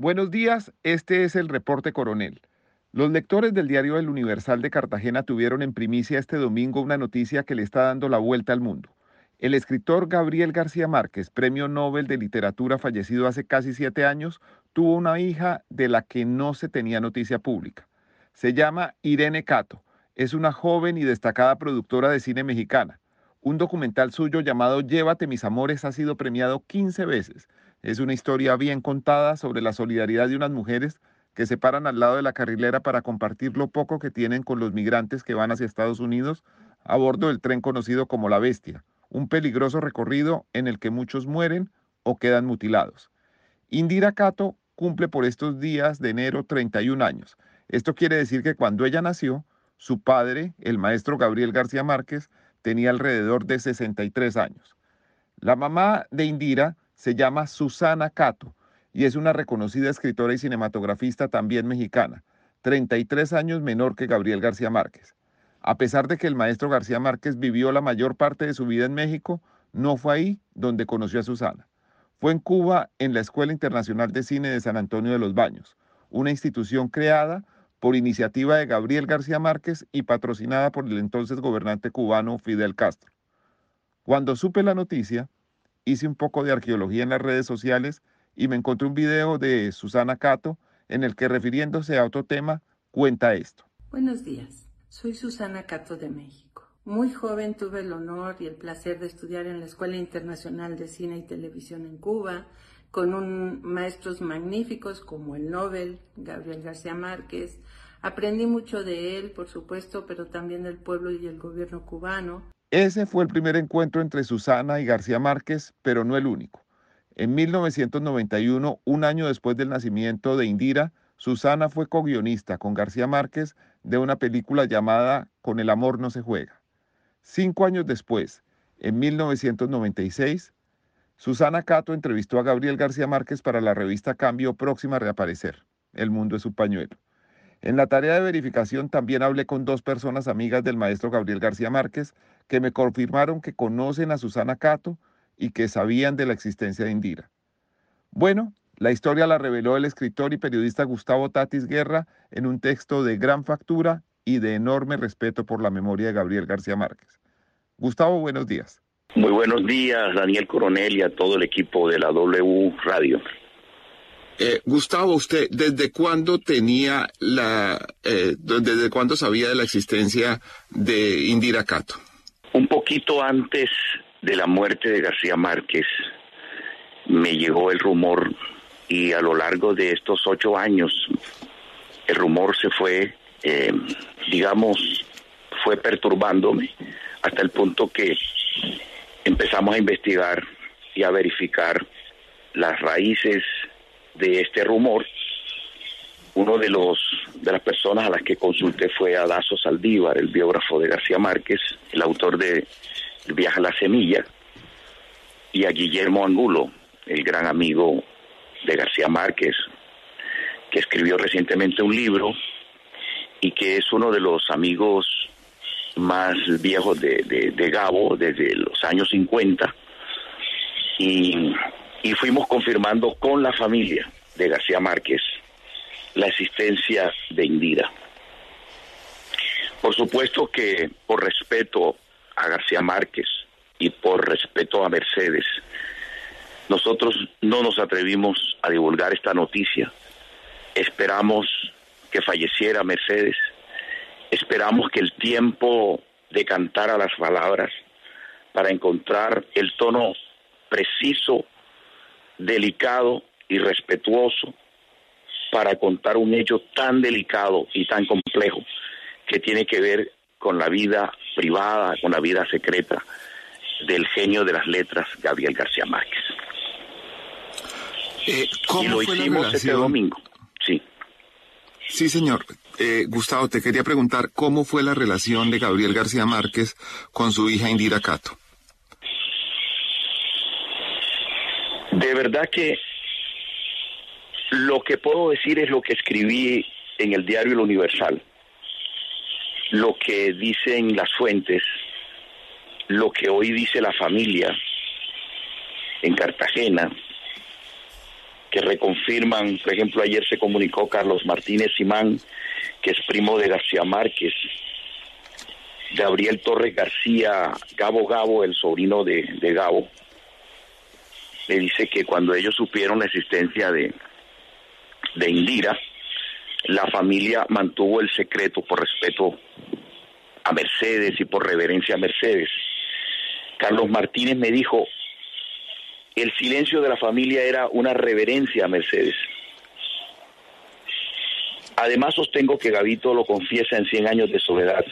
Buenos días, este es el reporte coronel. Los lectores del diario El Universal de Cartagena tuvieron en primicia este domingo una noticia que le está dando la vuelta al mundo. El escritor Gabriel García Márquez, premio Nobel de Literatura fallecido hace casi siete años, tuvo una hija de la que no se tenía noticia pública. Se llama Irene Cato. Es una joven y destacada productora de cine mexicana. Un documental suyo llamado Llévate mis amores ha sido premiado 15 veces. Es una historia bien contada sobre la solidaridad de unas mujeres que se paran al lado de la carrilera para compartir lo poco que tienen con los migrantes que van hacia Estados Unidos a bordo del tren conocido como La Bestia, un peligroso recorrido en el que muchos mueren o quedan mutilados. Indira Cato cumple por estos días de enero 31 años. Esto quiere decir que cuando ella nació, su padre, el maestro Gabriel García Márquez, tenía alrededor de 63 años. La mamá de Indira se llama Susana Cato y es una reconocida escritora y cinematografista también mexicana, 33 años menor que Gabriel García Márquez. A pesar de que el maestro García Márquez vivió la mayor parte de su vida en México, no fue ahí donde conoció a Susana. Fue en Cuba, en la Escuela Internacional de Cine de San Antonio de los Baños, una institución creada por iniciativa de Gabriel García Márquez y patrocinada por el entonces gobernante cubano Fidel Castro. Cuando supe la noticia, hice un poco de arqueología en las redes sociales y me encontré un video de Susana Cato en el que refiriéndose a otro tema cuenta esto. Buenos días, soy Susana Cato de México. Muy joven tuve el honor y el placer de estudiar en la Escuela Internacional de Cine y Televisión en Cuba, con maestros magníficos como el Nobel, Gabriel García Márquez. Aprendí mucho de él, por supuesto, pero también del pueblo y el gobierno cubano. Ese fue el primer encuentro entre Susana y García Márquez, pero no el único. En 1991, un año después del nacimiento de Indira, Susana fue co-guionista con García Márquez de una película llamada Con el amor no se juega. Cinco años después, en 1996, Susana Cato entrevistó a Gabriel García Márquez para la revista Cambio próxima a reaparecer. El mundo es su pañuelo. En la tarea de verificación también hablé con dos personas amigas del maestro Gabriel García Márquez que me confirmaron que conocen a Susana Cato y que sabían de la existencia de Indira. Bueno, la historia la reveló el escritor y periodista Gustavo Tatis Guerra en un texto de gran factura y de enorme respeto por la memoria de Gabriel García Márquez. Gustavo, buenos días. Muy buenos días, Daniel Coronel y a todo el equipo de la W Radio. Eh, Gustavo, ¿usted desde cuándo tenía la, eh, desde cuándo sabía de la existencia de Indira Cato? Un poquito antes de la muerte de García Márquez me llegó el rumor y a lo largo de estos ocho años el rumor se fue, eh, digamos, fue perturbándome hasta el punto que empezamos a investigar y a verificar las raíces de este rumor. Uno de los de las personas a las que consulté fue a Dazo Saldívar, el biógrafo de García Márquez, el autor de El viaje a la semilla, y a Guillermo Angulo, el gran amigo de García Márquez, que escribió recientemente un libro y que es uno de los amigos más viejos de, de, Gabo desde los años 50 y, y fuimos confirmando con la familia de García Márquez la existencia de Indira. Por supuesto que por respeto a García Márquez y por respeto a Mercedes, nosotros no nos atrevimos a divulgar esta noticia. Esperamos que falleciera Mercedes Esperamos que el tiempo decantara las palabras para encontrar el tono preciso, delicado y respetuoso para contar un hecho tan delicado y tan complejo que tiene que ver con la vida privada, con la vida secreta del genio de las letras, Gabriel García Márquez. Eh, ¿Cómo y lo fue la hicimos este relación? domingo. Sí. Sí, señor. Eh, Gustavo, te quería preguntar cómo fue la relación de Gabriel García Márquez con su hija Indira Cato. De verdad que lo que puedo decir es lo que escribí en el diario El Universal, lo que dicen las fuentes, lo que hoy dice la familia en Cartagena, que reconfirman, por ejemplo, ayer se comunicó Carlos Martínez Simán, que es primo de García Márquez, Gabriel Torres García, Gabo Gabo, el sobrino de, de Gabo, le dice que cuando ellos supieron la existencia de, de Indira, la familia mantuvo el secreto por respeto a Mercedes y por reverencia a Mercedes. Carlos Martínez me dijo, el silencio de la familia era una reverencia a Mercedes. Además sostengo que Gavito lo confiesa en 100 años de soledad.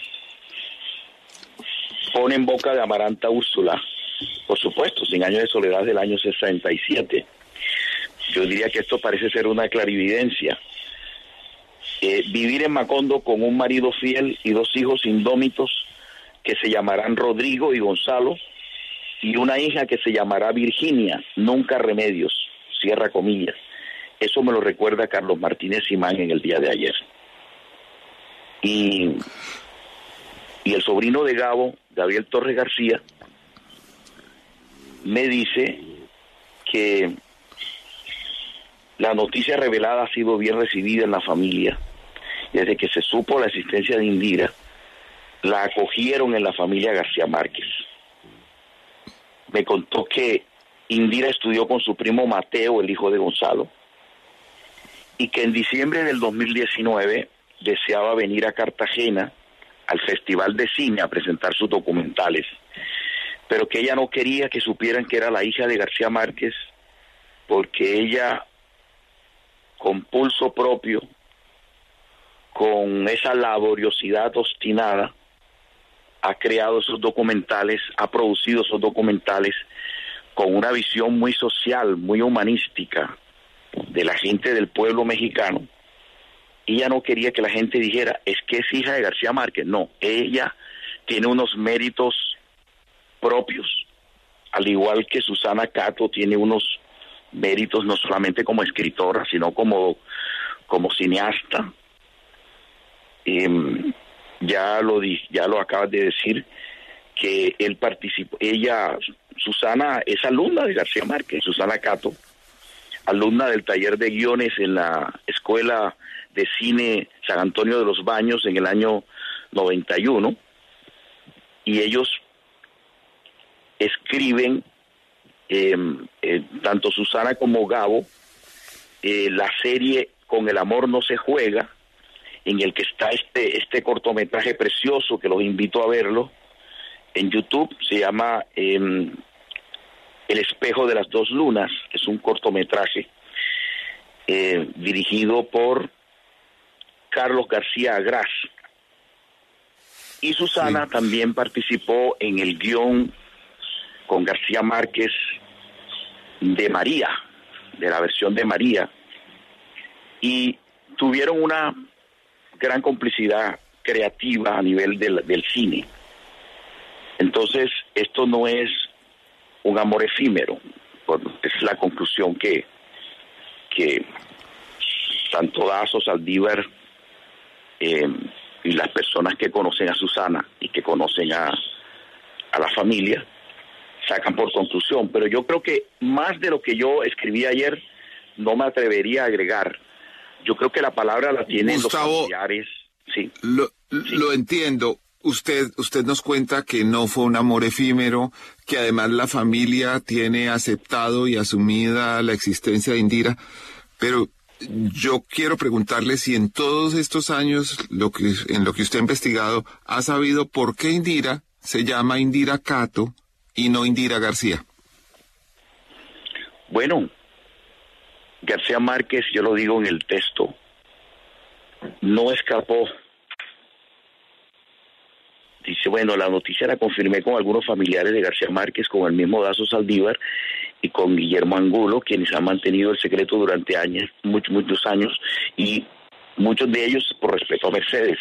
Pone en boca de Amaranta Úrsula, por supuesto, 100 años de soledad del año 67. Yo diría que esto parece ser una clarividencia. Eh, vivir en Macondo con un marido fiel y dos hijos indómitos que se llamarán Rodrigo y Gonzalo, y una hija que se llamará Virginia, nunca remedios, cierra comillas. Eso me lo recuerda Carlos Martínez Simán en el día de ayer. Y, y el sobrino de Gabo, Gabriel Torres García, me dice que la noticia revelada ha sido bien recibida en la familia. Desde que se supo la existencia de Indira, la acogieron en la familia García Márquez. Me contó que Indira estudió con su primo Mateo, el hijo de Gonzalo, y que en diciembre del 2019 deseaba venir a Cartagena al Festival de Cine a presentar sus documentales, pero que ella no quería que supieran que era la hija de García Márquez, porque ella, con pulso propio, con esa laboriosidad obstinada, ha creado esos documentales, ha producido esos documentales con una visión muy social, muy humanística de la gente del pueblo mexicano. Ella no quería que la gente dijera, es que es hija de García Márquez. No, ella tiene unos méritos propios, al igual que Susana Cato tiene unos méritos no solamente como escritora, sino como, como cineasta. Em, ya lo ya lo acabas de decir que él participó, ella, Susana es alumna de García Márquez, Susana Cato, alumna del taller de guiones en la Escuela de Cine San Antonio de los Baños en el año 91, y ellos escriben, eh, eh, tanto Susana como Gabo, eh, la serie Con el amor no se juega, en el que está este, este cortometraje precioso que los invito a verlo en YouTube, se llama El espejo de las dos lunas, es un cortometraje dirigido por Carlos García Agras. Y Susana sí. también participó en el guion con García Márquez de María, de la versión de María, y tuvieron una gran complicidad creativa a nivel del, del cine. Entonces, esto no es un amor efímero, es la conclusión que, que tanto Dazo, Saldívar eh, y las personas que conocen a Susana y que conocen a, a la familia sacan por conclusión. Pero yo creo que más de lo que yo escribí ayer, no me atrevería a agregar. Yo creo que la palabra la tienen Gustavo, los familiares. Sí. Lo, sí. lo entiendo. Usted, usted nos cuenta que no fue un amor efímero, que además la familia tiene aceptado y asumida la existencia de Indira, pero yo quiero preguntarle si en todos estos años, lo que, en lo que usted ha investigado, ha sabido por qué Indira se llama Indira Cato y no Indira García. Bueno, García Márquez, yo lo digo en el texto, no escapó. Dice, bueno, la noticia la confirmé con algunos familiares de García Márquez, con el mismo Dazo Saldívar, y con Guillermo Angulo, quienes han mantenido el secreto durante años, muchos, muchos años, y muchos de ellos por respeto a Mercedes.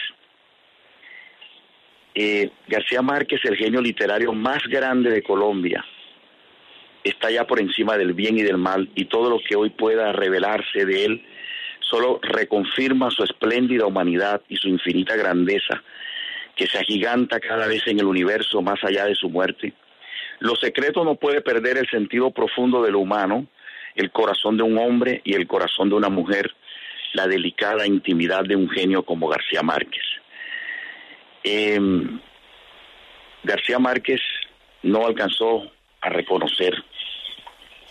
Eh, García Márquez, el genio literario más grande de Colombia, está ya por encima del bien y del mal, y todo lo que hoy pueda revelarse de él solo reconfirma su espléndida humanidad y su infinita grandeza, que se agiganta cada vez en el universo más allá de su muerte. Lo secreto no puede perder el sentido profundo de lo humano, el corazón de un hombre y el corazón de una mujer, la delicada intimidad de un genio como García Márquez. Em, García Márquez no alcanzó a reconocer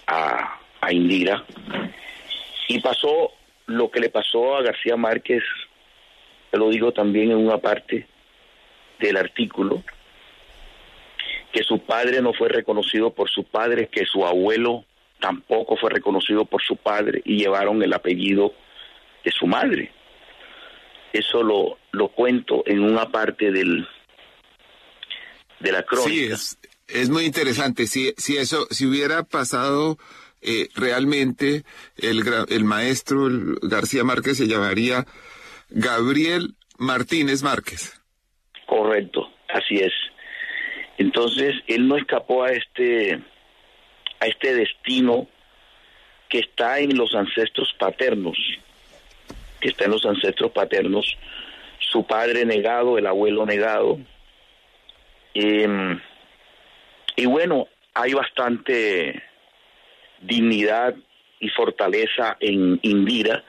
a, a Indira y pasó lo que le pasó a García Márquez, te lo digo también en una parte del artículo, que su padre no fue reconocido por su padre, que su abuelo tampoco fue reconocido por su padre y llevaron el apellido de su madre. Eso lo, lo cuento en una parte del de la crónica. Sí, es, es muy interesante. Si, si eso, si hubiera pasado eh, realmente, el, el maestro el García Márquez se llamaría Gabriel Martínez Márquez. Correcto, así es. Entonces, él no escapó a este a este destino que está en los ancestros paternos, que está en los ancestros paternos, su padre negado, el abuelo negado. Em, y bueno, hay bastante dignidad y fortaleza en Indira,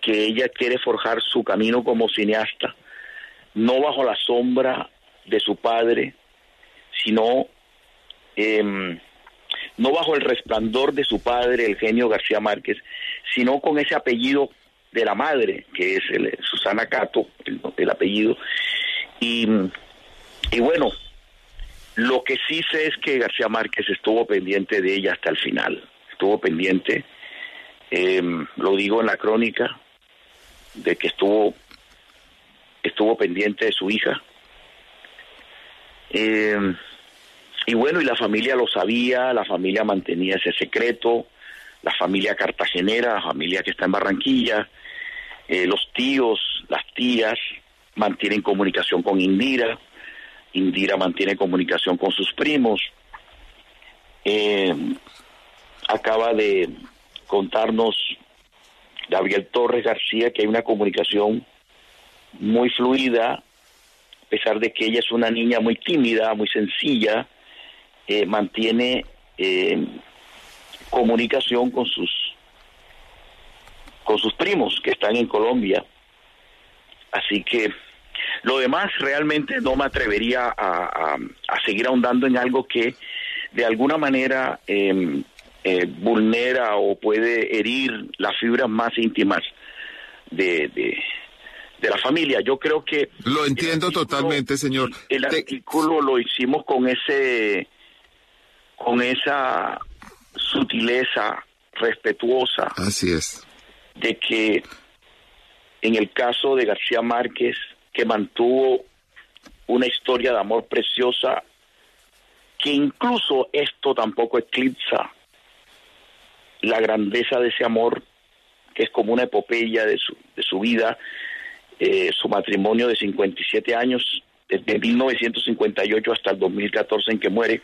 que ella quiere forjar su camino como cineasta, no bajo la sombra de su padre, sino em, no bajo el resplandor de su padre, el genio García Márquez, sino con ese apellido de la madre, que es el, Susana Cato, el, apellido. Y, y bueno, lo que sí sé es que García Márquez estuvo pendiente de ella hasta el final, estuvo pendiente, em, lo digo en la crónica, de que estuvo, estuvo pendiente de su hija. Eh, y bueno, y la familia lo sabía, la familia mantenía ese secreto, la familia cartagenera, la familia que está en Barranquilla, eh, los tíos, las tías mantienen comunicación con Indira, Indira mantiene comunicación con sus primos. Eh, acaba de contarnos Gabriel Torres García que hay una comunicación muy fluida, a pesar de que ella es una niña muy tímida, muy sencilla, eh, mantiene comunicación con sus con sus primos que están en Colombia. Así que lo demás realmente no me atrevería a, a, seguir ahondando en algo que de alguna manera em, eh, vulnera o puede herir las fibras más íntimas de, de, de la familia. Yo creo que... Lo entiendo totalmente, señor. El artículo lo hicimos con ese con esa sutileza respetuosa. Así es. De que en el caso de García Márquez, que mantuvo una historia de amor preciosa, que incluso esto tampoco eclipsa la grandeza de ese amor, que es como una epopeya de su, de su vida, eh, su matrimonio de 57 años, desde 1958 hasta el 2014 en que muere,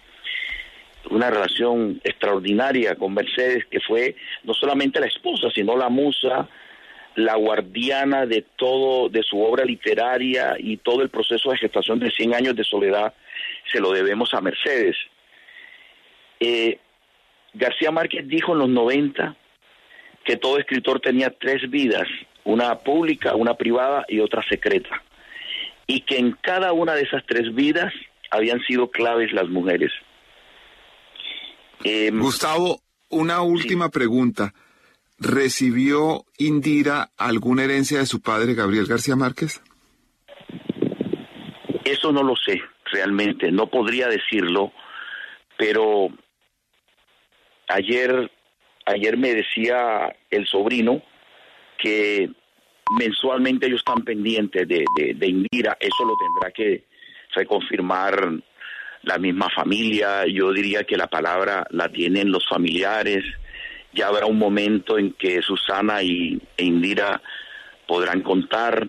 una relación extraordinaria con Mercedes, que fue no solamente la esposa, sino la musa, la guardiana de todo, de su obra literaria y todo el proceso de gestación de 100 años de soledad, se lo debemos a Mercedes. Eh, García Márquez dijo en los 90 que todo escritor tenía tres vidas, una pública, una privada y otra secreta, y que en cada una de esas tres vidas habían sido claves las mujeres. Em, Gustavo, una última pregunta. ¿Recibió Indira alguna herencia de su padre, Gabriel García Márquez? Eso no lo sé, realmente, no podría decirlo, pero ayer, ayer me decía el sobrino que mensualmente ellos están pendientes de, de, de Indira, eso lo tendrá que reconfirmar la misma familia, yo diría que la palabra la tienen los familiares, ya habrá un momento en que Susana y, e Indira podrán contar.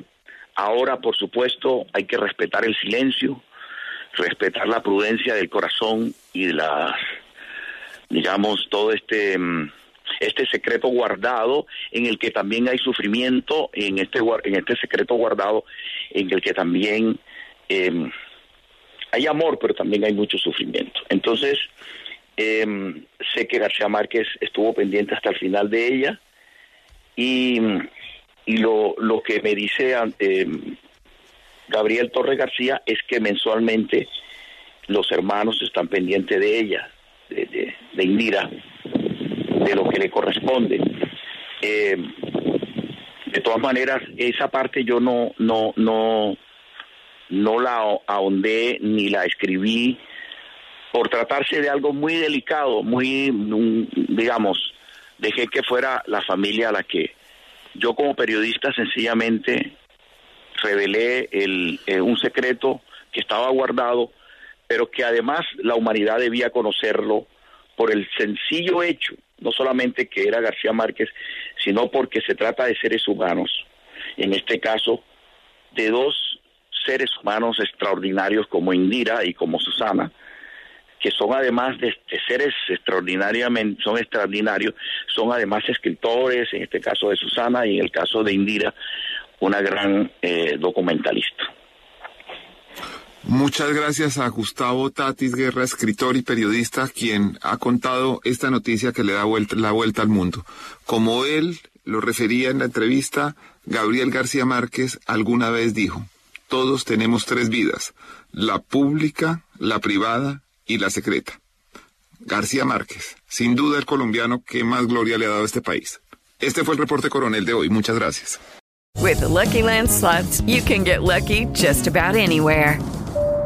Ahora, por supuesto, hay que respetar el silencio, respetar la prudencia del corazón y de la, digamos, todo este mm, este secreto guardado en el que también hay sufrimiento en este en este secreto guardado en el que también eh, hay amor, pero también hay mucho sufrimiento. Entonces, eh, sé que García Márquez estuvo pendiente hasta el final de ella y, y lo, lo que me dice eh, Gabriel Torres García es que mensualmente los hermanos están pendientes de ella, de, de, Indira, de lo que le corresponde. Eh, de todas maneras, esa parte yo no, no, no, no la ahondé ni la escribí por tratarse de algo muy delicado, muy, digamos, dejé que fuera la familia a la que yo como periodista sencillamente revelé el, eh, un secreto que estaba guardado, pero que además la humanidad debía conocerlo por el sencillo hecho, no solamente que era García Márquez, sino porque se trata de seres humanos, en este caso, de dos seres humanos extraordinarios como Indira y como Susana, que son además de, seres extraordinariamente, son extraordinarios, son además escritores, en este caso de Susana y en el caso de Indira, una gran eh, documentalista. Muchas gracias a Gustavo Tatis Guerra, escritor y periodista, quien ha contado esta noticia que le da vuelta, la vuelta al mundo. Como él lo refería en la entrevista, Gabriel García Márquez alguna vez dijo, todos tenemos tres vidas, la pública, la privada y la secreta. García Márquez, sin duda el colombiano que más gloria le ha dado a este país. Este fue el reporte coronel de hoy. Muchas gracias. With Lucky Land you can get lucky just about anywhere.